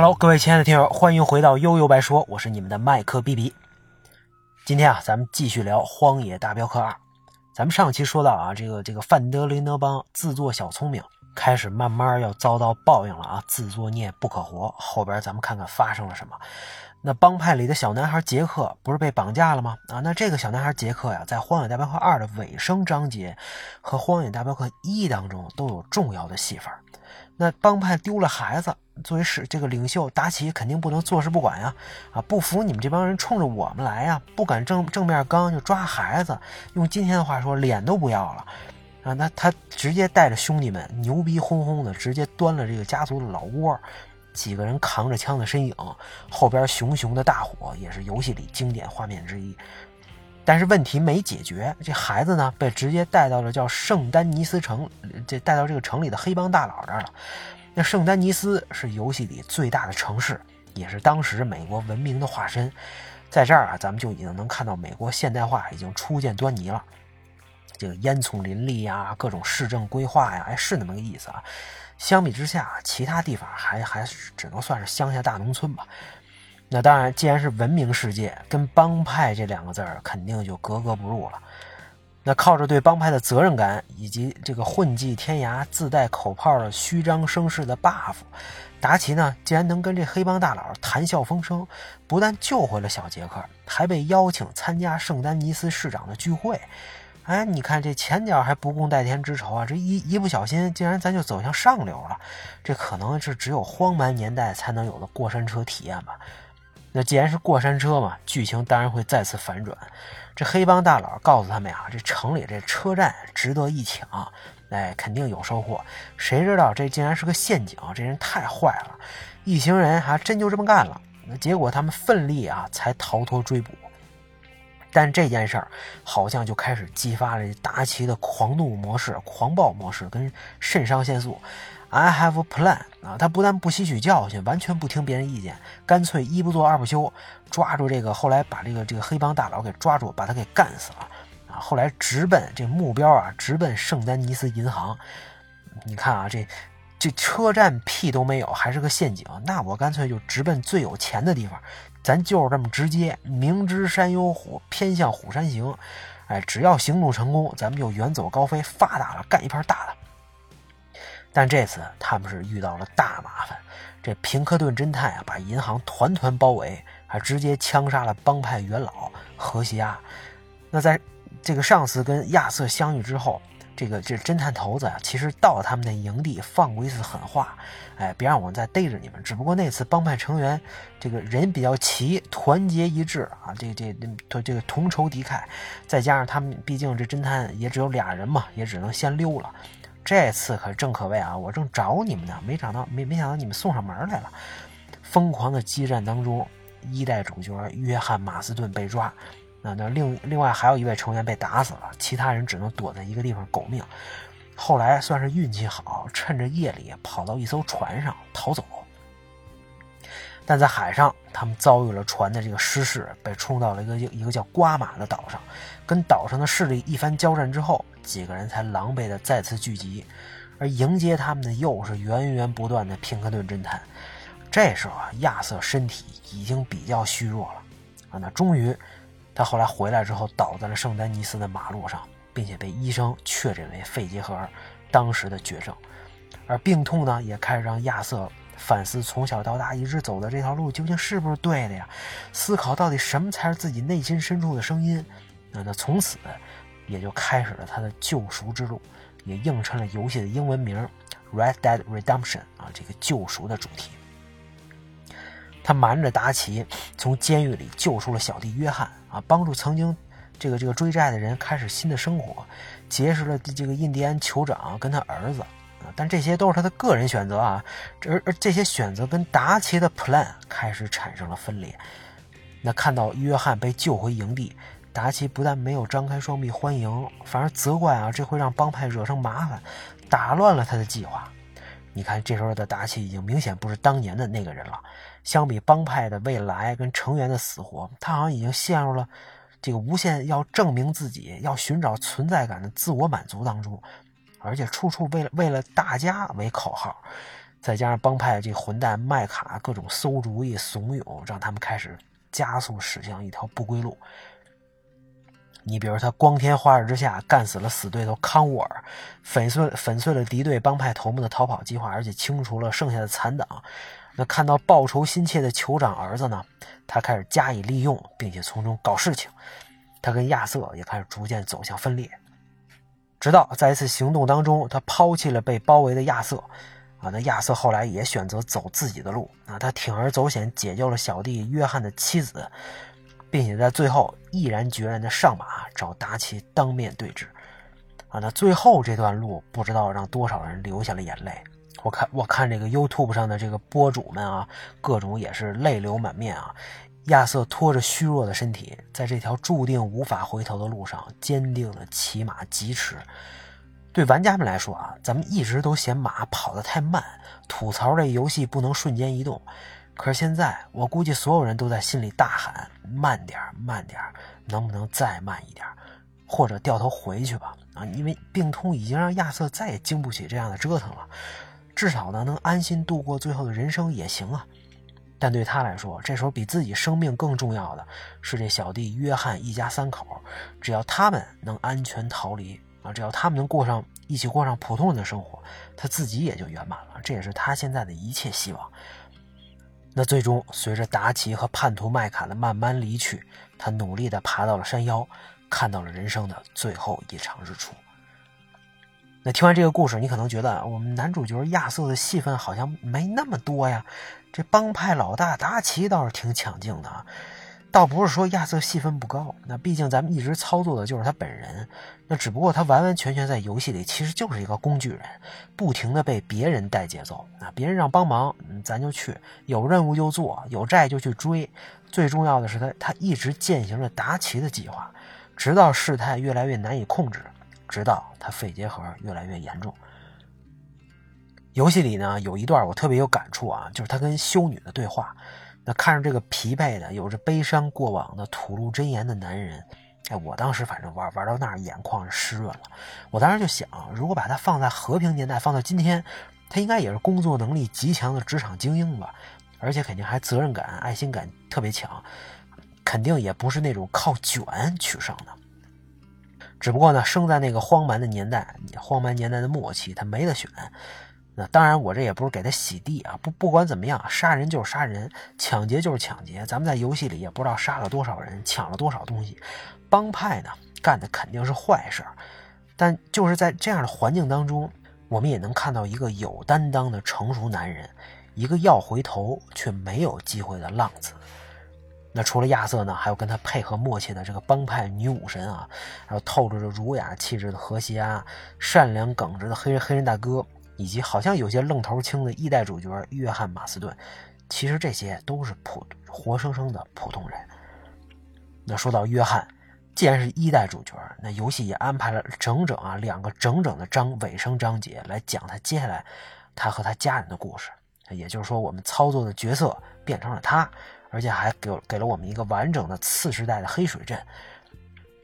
Hello，各位亲爱的听友，欢迎回到悠悠白说，我是你们的麦克 B B。今天啊，咱们继续聊《荒野大镖客二》。咱们上期说到啊，这个这个范德林德邦自作小聪明，开始慢慢要遭到报应了啊！自作孽不可活。后边咱们看看发生了什么。那帮派里的小男孩杰克不是被绑架了吗？啊，那这个小男孩杰克呀，在《荒野大镖客二》的尾声章节和《荒野大镖客一》当中都有重要的戏份。那帮派丢了孩子，作为是这个领袖达奇肯定不能坐视不管呀！啊，不服你们这帮人冲着我们来呀！不敢正正面刚就抓孩子，用今天的话说，脸都不要了啊！那他直接带着兄弟们牛逼哄哄的，直接端了这个家族的老窝。几个人扛着枪的身影，后边熊熊的大火也是游戏里经典画面之一。但是问题没解决，这孩子呢被直接带到了叫圣丹尼斯城，这带到这个城里的黑帮大佬这儿了。那圣丹尼斯是游戏里最大的城市，也是当时美国文明的化身。在这儿啊，咱们就已经能看到美国现代化已经初见端倪了。这个烟囱林立呀，各种市政规划呀，哎，是那么个意思啊。相比之下，其他地方还还只能算是乡下大农村吧。那当然，既然是文明世界，跟帮派这两个字儿肯定就格格不入了。那靠着对帮派的责任感，以及这个混迹天涯、自带口炮的虚张声势的 buff，达奇呢，竟然能跟这黑帮大佬谈笑风生，不但救回了小杰克，还被邀请参加圣丹尼斯市长的聚会。哎，你看这前脚还不共戴天之仇啊，这一一不小心，竟然咱就走向上流了。这可能是只有荒蛮年代才能有的过山车体验吧。那既然是过山车嘛，剧情当然会再次反转。这黑帮大佬告诉他们呀，这城里这车站值得一抢，哎，肯定有收获。谁知道这竟然是个陷阱，这人太坏了。一行人还真就这么干了。那结果他们奋力啊，才逃脱追捕。但这件事儿好像就开始激发了达奇的狂怒模式、狂暴模式跟肾上腺素。I have a plan 啊！他不但不吸取教训，完全不听别人意见，干脆一不做二不休，抓住这个后来把这个这个黑帮大佬给抓住，把他给干死了啊！后来直奔这目标啊，直奔圣丹尼斯银行。你看啊，这这车站屁都没有，还是个陷阱。那我干脆就直奔最有钱的地方。咱就是这么直接，明知山有虎，偏向虎山行。哎，只要行动成功，咱们就远走高飞，发达了，干一盘大的。但这次他们是遇到了大麻烦，这平克顿侦探啊，把银行团团包围，还直接枪杀了帮派元老何西亚。那在这个上次跟亚瑟相遇之后。这个这侦探头子啊，其实到他们的营地放过一次狠话，哎，别让我们再逮着你们。只不过那次帮派成员这个人比较齐，团结一致啊，这这这这个同仇敌忾，再加上他们毕竟这侦探也只有俩人嘛，也只能先溜了。这次可正可谓啊，我正找你们呢，没找到，没没想到你们送上门来了。疯狂的激战当中，一代主角约翰马斯顿被抓。那那另另外还有一位成员被打死了，其他人只能躲在一个地方苟命。后来算是运气好，趁着夜里跑到一艘船上逃走。但在海上，他们遭遇了船的这个失事，被冲到了一个一个叫瓜马的岛上。跟岛上的势力一番交战之后，几个人才狼狈的再次聚集。而迎接他们的又是源源不断的平克顿侦探。这时候啊，亚瑟身体已经比较虚弱了啊，那终于。他后来回来之后，倒在了圣丹尼斯的马路上，并且被医生确诊为肺结核，当时的绝症。而病痛呢，也开始让亚瑟反思从小到大一直走的这条路究竟是不是对的呀？思考到底什么才是自己内心深处的声音。那那从此也就开始了他的救赎之路，也映衬了游戏的英文名《Red Dead Redemption》啊，这个救赎的主题。他瞒着达奇从监狱里救出了小弟约翰啊，帮助曾经这个这个追债的人开始新的生活，结识了这个印第安酋长跟他儿子但这些都是他的个人选择啊，而而这些选择跟达奇的 plan 开始产生了分裂。那看到约翰被救回营地，达奇不但没有张开双臂欢迎，反而责怪啊，这会让帮派惹上麻烦，打乱了他的计划。你看，这时候的达奇已经明显不是当年的那个人了。相比帮派的未来跟成员的死活，他好像已经陷入了这个无限要证明自己、要寻找存在感的自我满足当中，而且处处为了为了大家为口号。再加上帮派这混蛋麦卡各种馊主意怂恿，让他们开始加速驶向一条不归路。你比如他光天化日之下干死了死对头康沃尔，粉碎粉碎了敌对帮派头目的逃跑计划，而且清除了剩下的残党。那看到报仇心切的酋长儿子呢，他开始加以利用，并且从中搞事情。他跟亚瑟也开始逐渐走向分裂，直到在一次行动当中，他抛弃了被包围的亚瑟。啊，那亚瑟后来也选择走自己的路。啊，他铤而走险，解救了小弟约翰的妻子。并且在最后毅然决然的上马找达奇当面对质，啊，那最后这段路不知道让多少人流下了眼泪。我看我看这个 YouTube 上的这个博主们啊，各种也是泪流满面啊。亚瑟拖着虚弱的身体，在这条注定无法回头的路上，坚定的骑马疾驰。对玩家们来说啊，咱们一直都嫌马跑得太慢，吐槽这游戏不能瞬间移动。可是现在，我估计所有人都在心里大喊：“慢点慢点能不能再慢一点或者掉头回去吧？”啊，因为病痛已经让亚瑟再也经不起这样的折腾了。至少呢，能安心度过最后的人生也行啊。但对他来说，这时候比自己生命更重要的是这小弟约翰一家三口。只要他们能安全逃离啊，只要他们能过上一起过上普通人的生活，他自己也就圆满了。这也是他现在的一切希望。那最终，随着达奇和叛徒麦卡的慢慢离去，他努力地爬到了山腰，看到了人生的最后一场日出。那听完这个故事，你可能觉得我们男主角亚瑟的戏份好像没那么多呀，这帮派老大达奇倒是挺抢镜的啊。倒不是说亚瑟戏份不高，那毕竟咱们一直操作的就是他本人，那只不过他完完全全在游戏里其实就是一个工具人，不停的被别人带节奏，那别人让帮忙，咱就去，有任务就做，有债就去追，最重要的是他他一直践行着达奇的计划，直到事态越来越难以控制，直到他肺结核越来越严重。游戏里呢有一段我特别有感触啊，就是他跟修女的对话。那看着这个疲惫的、有着悲伤过往的、吐露真言的男人，哎，我当时反正玩玩到那儿，眼眶湿润了。我当时就想，如果把他放在和平年代，放到今天，他应该也是工作能力极强的职场精英吧，而且肯定还责任感、爱心感特别强，肯定也不是那种靠卷取胜的。只不过呢，生在那个荒蛮的年代，荒蛮年代的末期，他没得选。那当然，我这也不是给他洗地啊！不，不管怎么样，杀人就是杀人，抢劫就是抢劫。咱们在游戏里也不知道杀了多少人，抢了多少东西。帮派呢，干的肯定是坏事儿，但就是在这样的环境当中，我们也能看到一个有担当的成熟男人，一个要回头却没有机会的浪子。那除了亚瑟呢，还有跟他配合默契的这个帮派女武神啊，还有透着着儒雅气质的荷西啊，善良耿直的黑人黑人大哥。以及好像有些愣头青的一代主角约翰马斯顿，其实这些都是普活生生的普通人。那说到约翰，既然是一代主角，那游戏也安排了整整啊两个整整的章尾声章节来讲他接下来他和他家人的故事。也就是说，我们操作的角色变成了他，而且还给给了我们一个完整的次时代的黑水镇。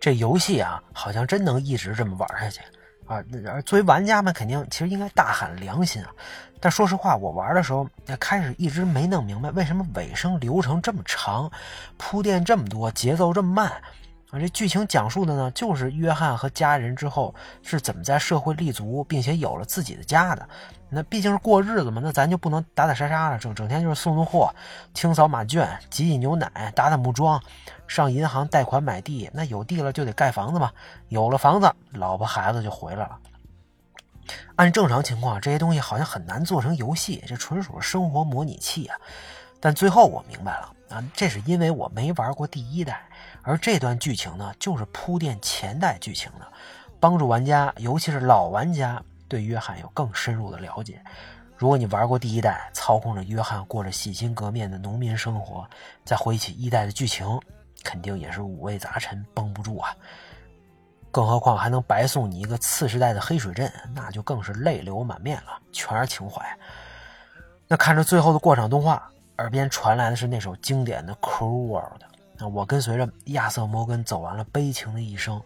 这游戏啊，好像真能一直这么玩下去。啊，而作为玩家们，肯定其实应该大喊良心啊！但说实话，我玩的时候，开始一直没弄明白为什么尾声流程这么长，铺垫这么多，节奏这么慢。啊，这剧情讲述的呢，就是约翰和家人之后是怎么在社会立足，并且有了自己的家的。那毕竟是过日子嘛，那咱就不能打打杀杀了，整整天就是送送货、清扫马圈、挤挤牛奶、打打木桩、上银行贷款买地。那有地了就得盖房子嘛，有了房子，老婆孩子就回来了。按正常情况，这些东西好像很难做成游戏，这纯属生活模拟器啊。但最后我明白了啊，这是因为我没玩过第一代。而这段剧情呢，就是铺垫前代剧情的，帮助玩家，尤其是老玩家，对约翰有更深入的了解。如果你玩过第一代，操控着约翰过着洗心革面的农民生活，再回忆起一代的剧情，肯定也是五味杂陈，绷不住啊。更何况还能白送你一个次时代的黑水镇，那就更是泪流满面了，全是情怀。那看着最后的过场动画，耳边传来的是那首经典的《Cruel World》。那我跟随着亚瑟·摩根走完了悲情的一生，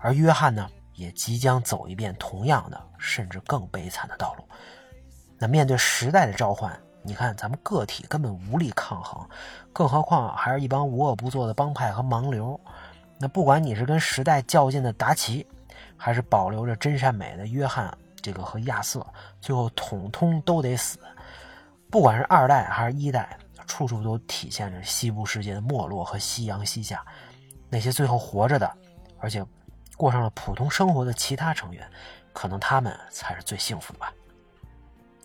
而约翰呢，也即将走一遍同样的，甚至更悲惨的道路。那面对时代的召唤，你看咱们个体根本无力抗衡，更何况还是一帮无恶不作的帮派和盲流。那不管你是跟时代较劲的达奇，还是保留着真善美的约翰，这个和亚瑟，最后统统都得死。不管是二代还是一代，处处都体现着西部世界的没落和夕阳西下。那些最后活着的，而且过上了普通生活的其他成员，可能他们才是最幸福的吧。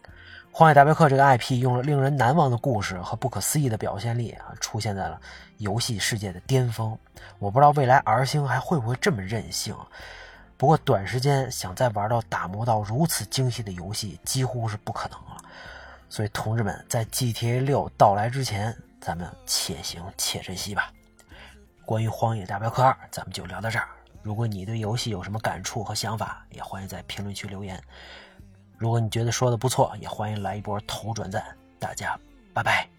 《荒野大镖客》这个 IP 用了令人难忘的故事和不可思议的表现力啊，出现在了游戏世界的巅峰。我不知道未来 R 星还会不会这么任性。不过短时间想再玩到打磨到如此精细的游戏，几乎是不可能了。所以同志们，在 GTA 六到来之前，咱们且行且珍惜吧。关于《荒野大镖客二》，咱们就聊到这儿。如果你对游戏有什么感触和想法，也欢迎在评论区留言。如果你觉得说的不错，也欢迎来一波投转赞。大家拜拜。